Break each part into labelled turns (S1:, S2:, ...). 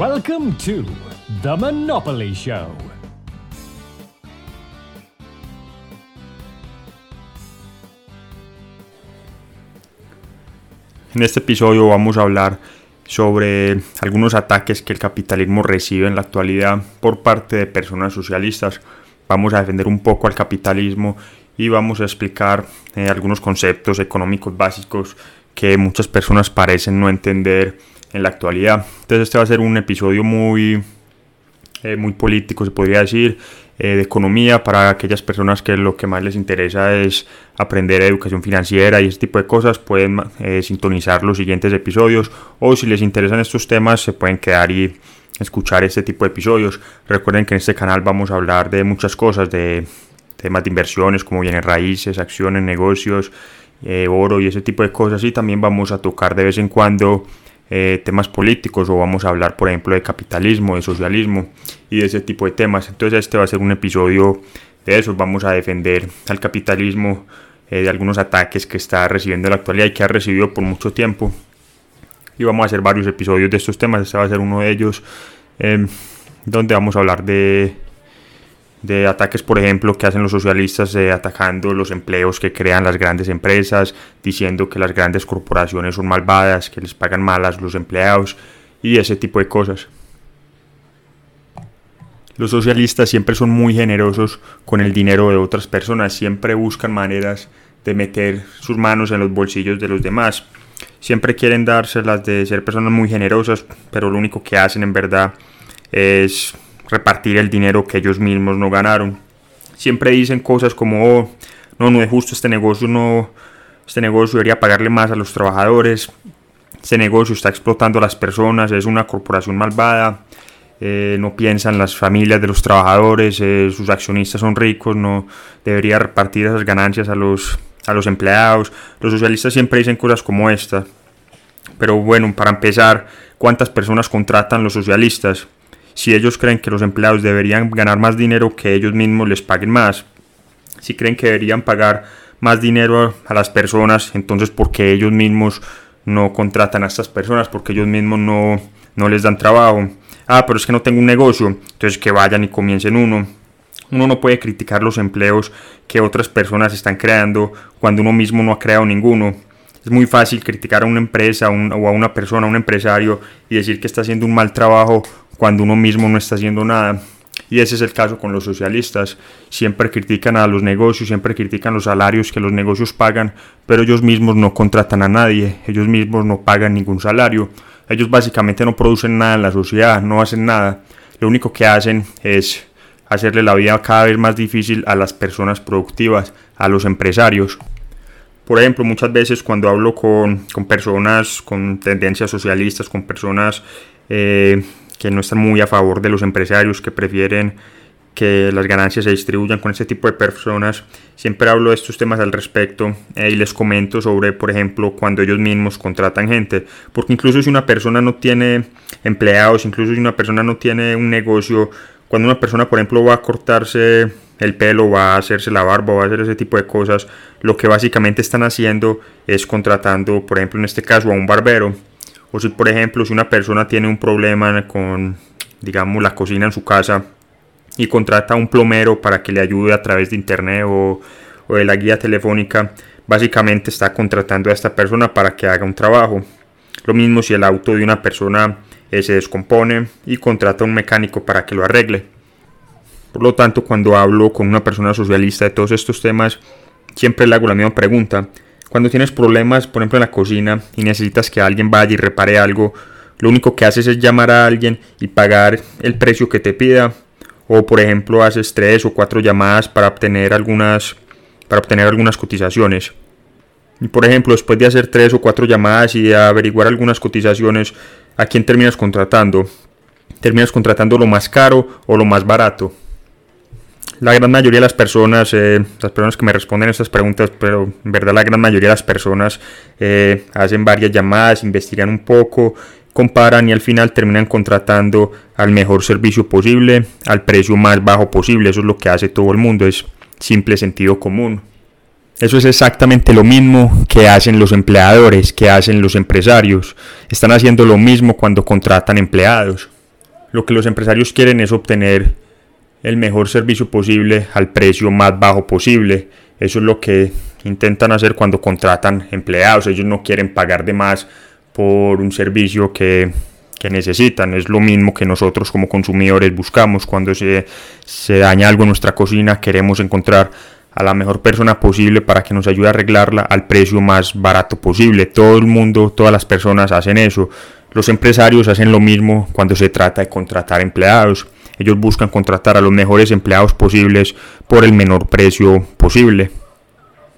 S1: Welcome to The Monopoly Show.
S2: En este episodio vamos a hablar sobre algunos ataques que el capitalismo recibe en la actualidad por parte de personas socialistas. Vamos a defender un poco al capitalismo y vamos a explicar eh, algunos conceptos económicos básicos que muchas personas parecen no entender en la actualidad. Entonces este va a ser un episodio muy, eh, muy político, se podría decir, eh, de economía para aquellas personas que lo que más les interesa es aprender educación financiera y ese tipo de cosas, pueden eh, sintonizar los siguientes episodios o si les interesan estos temas se pueden quedar y escuchar este tipo de episodios. Recuerden que en este canal vamos a hablar de muchas cosas, de temas de inversiones como bienes raíces, acciones, negocios, oro y ese tipo de cosas y también vamos a tocar de vez en cuando eh, temas políticos o vamos a hablar, por ejemplo, de capitalismo, de socialismo y de ese tipo de temas. Entonces este va a ser un episodio de eso. Vamos a defender al capitalismo eh, de algunos ataques que está recibiendo en la actualidad y que ha recibido por mucho tiempo. Y vamos a hacer varios episodios de estos temas. Este va a ser uno de ellos eh, donde vamos a hablar de de ataques, por ejemplo, que hacen los socialistas eh, atacando los empleos que crean las grandes empresas, diciendo que las grandes corporaciones son malvadas, que les pagan malas los empleados y ese tipo de cosas. Los socialistas siempre son muy generosos con el dinero de otras personas, siempre buscan maneras de meter sus manos en los bolsillos de los demás. Siempre quieren dárselas de ser personas muy generosas, pero lo único que hacen en verdad es repartir el dinero que ellos mismos no ganaron. Siempre dicen cosas como, oh, no, no es justo este negocio, no, este negocio debería pagarle más a los trabajadores, este negocio está explotando a las personas, es una corporación malvada, eh, no piensan las familias de los trabajadores, eh, sus accionistas son ricos, no debería repartir esas ganancias a los, a los empleados. Los socialistas siempre dicen cosas como esta. Pero bueno, para empezar, ¿cuántas personas contratan los socialistas? Si ellos creen que los empleados deberían ganar más dinero que ellos mismos les paguen más, si creen que deberían pagar más dinero a las personas, entonces ¿por qué ellos mismos no contratan a estas personas? Porque ellos mismos no, no les dan trabajo. Ah, pero es que no tengo un negocio, entonces que vayan y comiencen uno. Uno no puede criticar los empleos que otras personas están creando cuando uno mismo no ha creado ninguno. Es muy fácil criticar a una empresa o a una persona, a un empresario y decir que está haciendo un mal trabajo cuando uno mismo no está haciendo nada. Y ese es el caso con los socialistas. Siempre critican a los negocios, siempre critican los salarios que los negocios pagan, pero ellos mismos no contratan a nadie, ellos mismos no pagan ningún salario. Ellos básicamente no producen nada en la sociedad, no hacen nada. Lo único que hacen es hacerle la vida cada vez más difícil a las personas productivas, a los empresarios. Por ejemplo, muchas veces cuando hablo con, con personas con tendencias socialistas, con personas eh, que no están muy a favor de los empresarios, que prefieren que las ganancias se distribuyan con este tipo de personas. Siempre hablo de estos temas al respecto eh, y les comento sobre, por ejemplo, cuando ellos mismos contratan gente. Porque incluso si una persona no tiene empleados, incluso si una persona no tiene un negocio, cuando una persona, por ejemplo, va a cortarse el pelo, va a hacerse la barba, va a hacer ese tipo de cosas, lo que básicamente están haciendo es contratando, por ejemplo, en este caso, a un barbero o si, por ejemplo, si una persona tiene un problema con, digamos, la cocina en su casa y contrata a un plomero para que le ayude a través de internet o, de la guía telefónica, básicamente está contratando a esta persona para que haga un trabajo. Lo mismo si el auto de una persona eh, se descompone y contrata a un mecánico para que lo arregle. Por lo tanto, cuando hablo con una persona socialista de todos estos temas, siempre le hago la misma pregunta. Cuando tienes problemas, por ejemplo, en la cocina y necesitas que alguien vaya y repare algo, lo único que haces es llamar a alguien y pagar el precio que te pida. O por ejemplo, haces tres o cuatro llamadas para obtener algunas, para obtener algunas cotizaciones. Y por ejemplo, después de hacer tres o cuatro llamadas y averiguar algunas cotizaciones, ¿a quién terminas contratando? ¿Terminas contratando lo más caro o lo más barato? La gran mayoría de las personas, eh, las personas que me responden estas preguntas, pero en verdad la gran mayoría de las personas eh, hacen varias llamadas, investigan un poco, comparan y al final terminan contratando al mejor servicio posible, al precio más bajo posible. Eso es lo que hace todo el mundo, es simple sentido común. Eso es exactamente lo mismo que hacen los empleadores, que hacen los empresarios. Están haciendo lo mismo cuando contratan empleados. lo que los empresarios quieren es obtener el mejor servicio posible al precio más bajo posible. Eso es lo que intentan hacer cuando contratan empleados. Ellos no quieren pagar de más por un servicio que, necesitan. Es lo mismo que nosotros como consumidores buscamos. Cuando se, se daña algo en nuestra cocina, queremos encontrar a la mejor persona posible para que nos ayude a arreglarla al precio más barato posible. Todo el mundo, todas las personas hacen eso. Los empresarios hacen lo mismo cuando se trata de contratar empleados. Ellos buscan contratar a los mejores empleados posibles por el menor precio posible.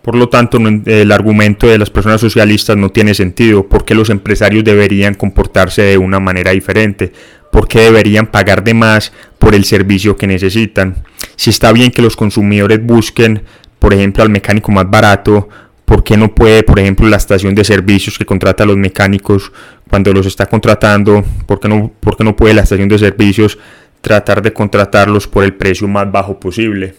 S2: Por lo tanto, el argumento de las personas socialistas no tiene sentido. ¿Por qué los empresarios deberían comportarse de una manera diferente? ¿Por qué deberían pagar de más por el servicio que necesitan? Si está bien que los consumidores busquen, por ejemplo, al mecánico más barato, ¿por qué no puede, por ejemplo, la estación de servicios que contrata a los mecánicos cuando los está contratando, por qué no, por qué no puede la estación de servicios tratar de contratarlos por el precio más bajo posible.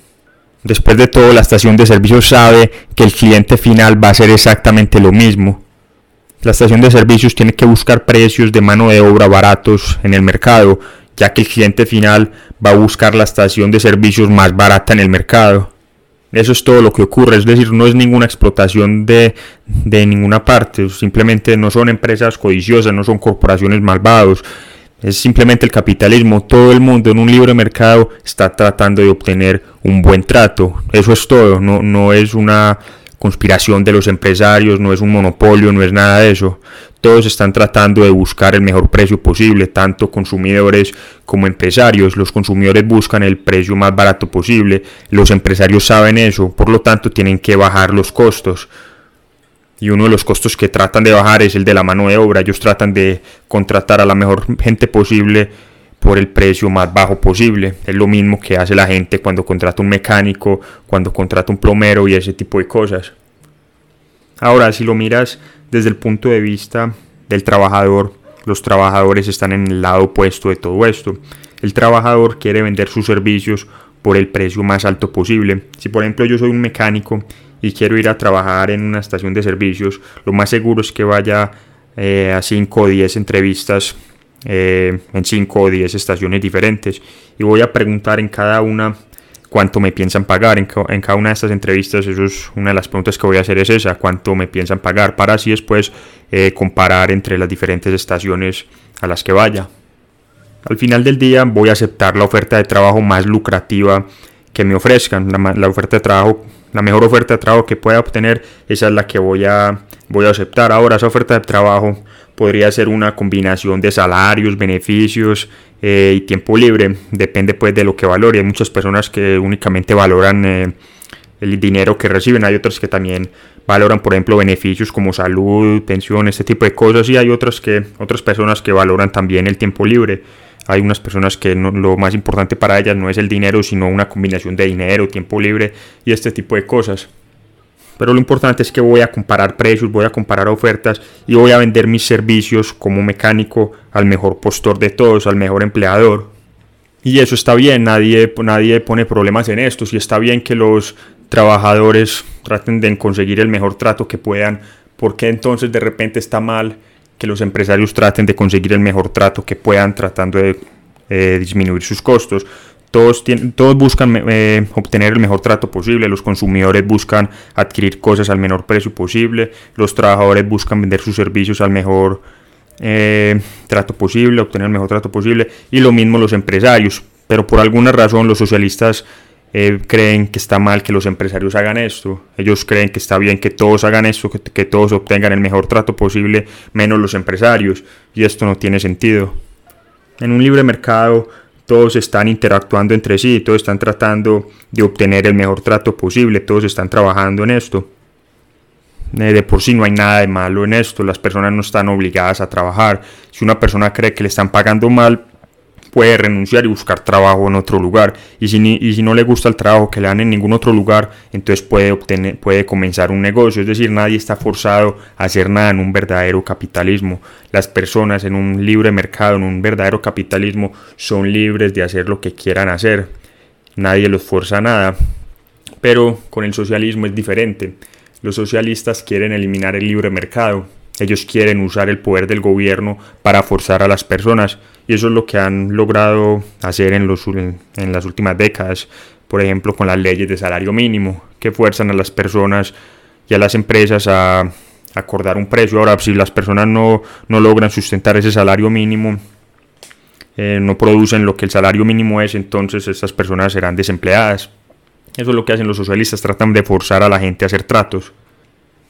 S2: Después de todo, la estación de servicios sabe que el cliente final va a hacer exactamente lo mismo. La estación de servicios tiene que buscar precios de mano de obra baratos en el mercado, ya que el cliente final va a buscar la estación de servicios más barata en el mercado. Eso es todo lo que ocurre, es decir, no es ninguna explotación de, de ninguna parte, simplemente no son empresas codiciosas, no son corporaciones malvados, es simplemente el capitalismo. Todo el mundo en un libre mercado está tratando de obtener un buen trato. Eso es todo. No, no es una conspiración de los empresarios, no es un monopolio, no es nada de eso. Todos están tratando de buscar el mejor precio posible, tanto consumidores como empresarios. Los consumidores buscan el precio más barato posible. Los empresarios saben eso, por lo tanto tienen que bajar los costos y uno de los costos que tratan de bajar es el de la mano de obra. Ellos tratan de contratar a la mejor gente posible por el precio más bajo posible. Es lo mismo que hace la gente cuando contrata un mecánico, cuando contrata un plomero y ese tipo de cosas. Ahora, si lo miras desde el punto de vista del trabajador, los trabajadores están en el lado opuesto de todo esto. El trabajador quiere vender sus servicios por el precio más alto posible. Si por ejemplo yo soy un mecánico y quiero ir a trabajar en una estación de servicios, lo más seguro es que vaya eh, a 5 o 10 entrevistas eh, en 5 o 10 estaciones diferentes y voy a preguntar en cada una cuánto me piensan pagar en, cada una de estas entrevistas. Eso es una de las preguntas que voy a hacer es esa, cuánto me piensan pagar para así después eh, comparar entre las diferentes estaciones a las que vaya. Al final del día voy a aceptar la oferta de trabajo más lucrativa que me ofrezcan, la oferta de trabajo la mejor oferta de trabajo que pueda obtener, esa es la que voy a, voy a aceptar. Ahora, esa oferta de trabajo podría ser una combinación de salarios, beneficios eh, y tiempo libre. Depende pues de lo que valore. Hay muchas personas que únicamente valoran eh, el dinero que reciben. Hay otras que también valoran, por ejemplo, beneficios como salud, pensión, este tipo de cosas. Y hay otras, que, otras personas que valoran también el tiempo libre. Hay unas personas que lo más importante para ellas no es el dinero, sino una combinación de dinero, tiempo libre y este tipo de cosas. Pero lo importante es que voy a comparar precios, voy a comparar ofertas y voy a vender mis servicios como mecánico al mejor postor de todos, al mejor empleador. Y eso está bien, nadie, nadie pone problemas en esto. Si está bien que los trabajadores traten de conseguir el mejor trato que puedan, ¿por qué entonces de repente está mal que los empresarios traten de conseguir el mejor trato que puedan tratando de eh, disminuir sus costos. Todos, todos buscan eh, obtener el mejor trato posible, los consumidores buscan adquirir cosas al menor precio posible, los trabajadores buscan vender sus servicios al mejor eh, trato posible, obtener el mejor trato posible, y lo mismo los empresarios. Pero por alguna razón los socialistas eh, creen que está mal que los empresarios hagan esto. Ellos creen que está bien que todos hagan esto, que, todos obtengan el mejor trato posible, menos los empresarios. Y esto no tiene sentido. En un libre mercado todos están interactuando entre sí, todos están tratando de obtener el mejor trato posible, todos están trabajando en esto. Eh, de por sí no hay nada de malo en esto, las personas no están obligadas a trabajar. Si una persona cree que le están pagando mal, puede renunciar y buscar trabajo en otro lugar. Y si, y si no le gusta el trabajo que le dan en ningún otro lugar, entonces puede, obtener, puede comenzar un negocio. Es decir, nadie está forzado a hacer nada en un verdadero capitalismo. Las personas en un libre mercado, en un verdadero capitalismo, son libres de hacer lo que quieran hacer. Nadie los fuerza a nada. Pero con el socialismo es diferente. Los socialistas quieren eliminar el libre mercado ellos quieren usar el poder del gobierno para forzar a las personas y eso es lo que han logrado hacer en, los, en las últimas décadas, por ejemplo con las leyes de salario mínimo, que fuerzan a las personas y a las empresas a acordar un precio. Ahora, si las personas no, no logran sustentar ese salario mínimo, eh, no producen lo que el salario mínimo es, entonces estas personas serán desempleadas. Eso es lo que hacen los socialistas, tratan de forzar a la gente a hacer tratos.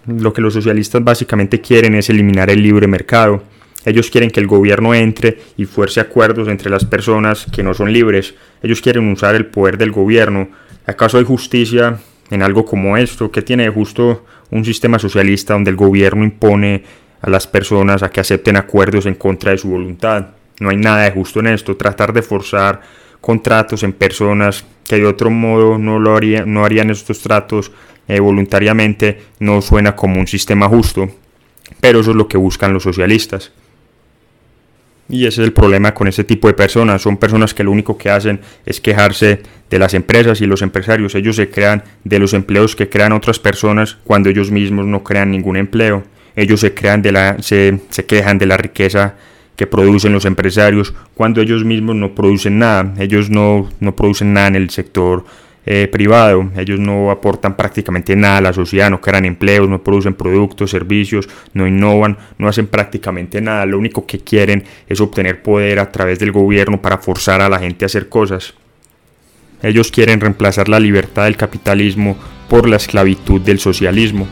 S2: Lo que los socialistas básicamente quieren es eliminar el libre mercado. Ellos quieren que el gobierno entre y fuerce acuerdos entre las personas que no son libres. Ellos quieren usar el poder del gobierno. ¿Acaso hay justicia en algo como esto? ¿Qué tiene de justo un sistema socialista donde el gobierno impone a las personas a que acepten acuerdos en contra de su voluntad? No hay nada de justo en esto. Tratar de forzar contratos en personas que de otro modo no, lo harían, no harían estos tratos eh, voluntariamente no suena como un sistema justo. Pero eso es lo que buscan los socialistas. Y ese es el problema con este tipo de personas. Son personas que lo único que hacen es quejarse de las empresas y los empresarios. Ellos se crean de los empleos que crean otras personas cuando ellos mismos no crean ningún empleo. Ellos se, crean de la, se, se quejan de la riqueza que producen los empresarios cuando ellos mismos no producen nada. Ellos no, no producen nada en el sector eh, privado. Ellos no aportan prácticamente nada a la sociedad, no crean empleos, no producen productos, servicios, no innovan, no hacen prácticamente nada. Lo único que quieren es obtener poder a través del gobierno para forzar a la gente a hacer cosas. Ellos quieren reemplazar la libertad del capitalismo por la esclavitud del socialismo.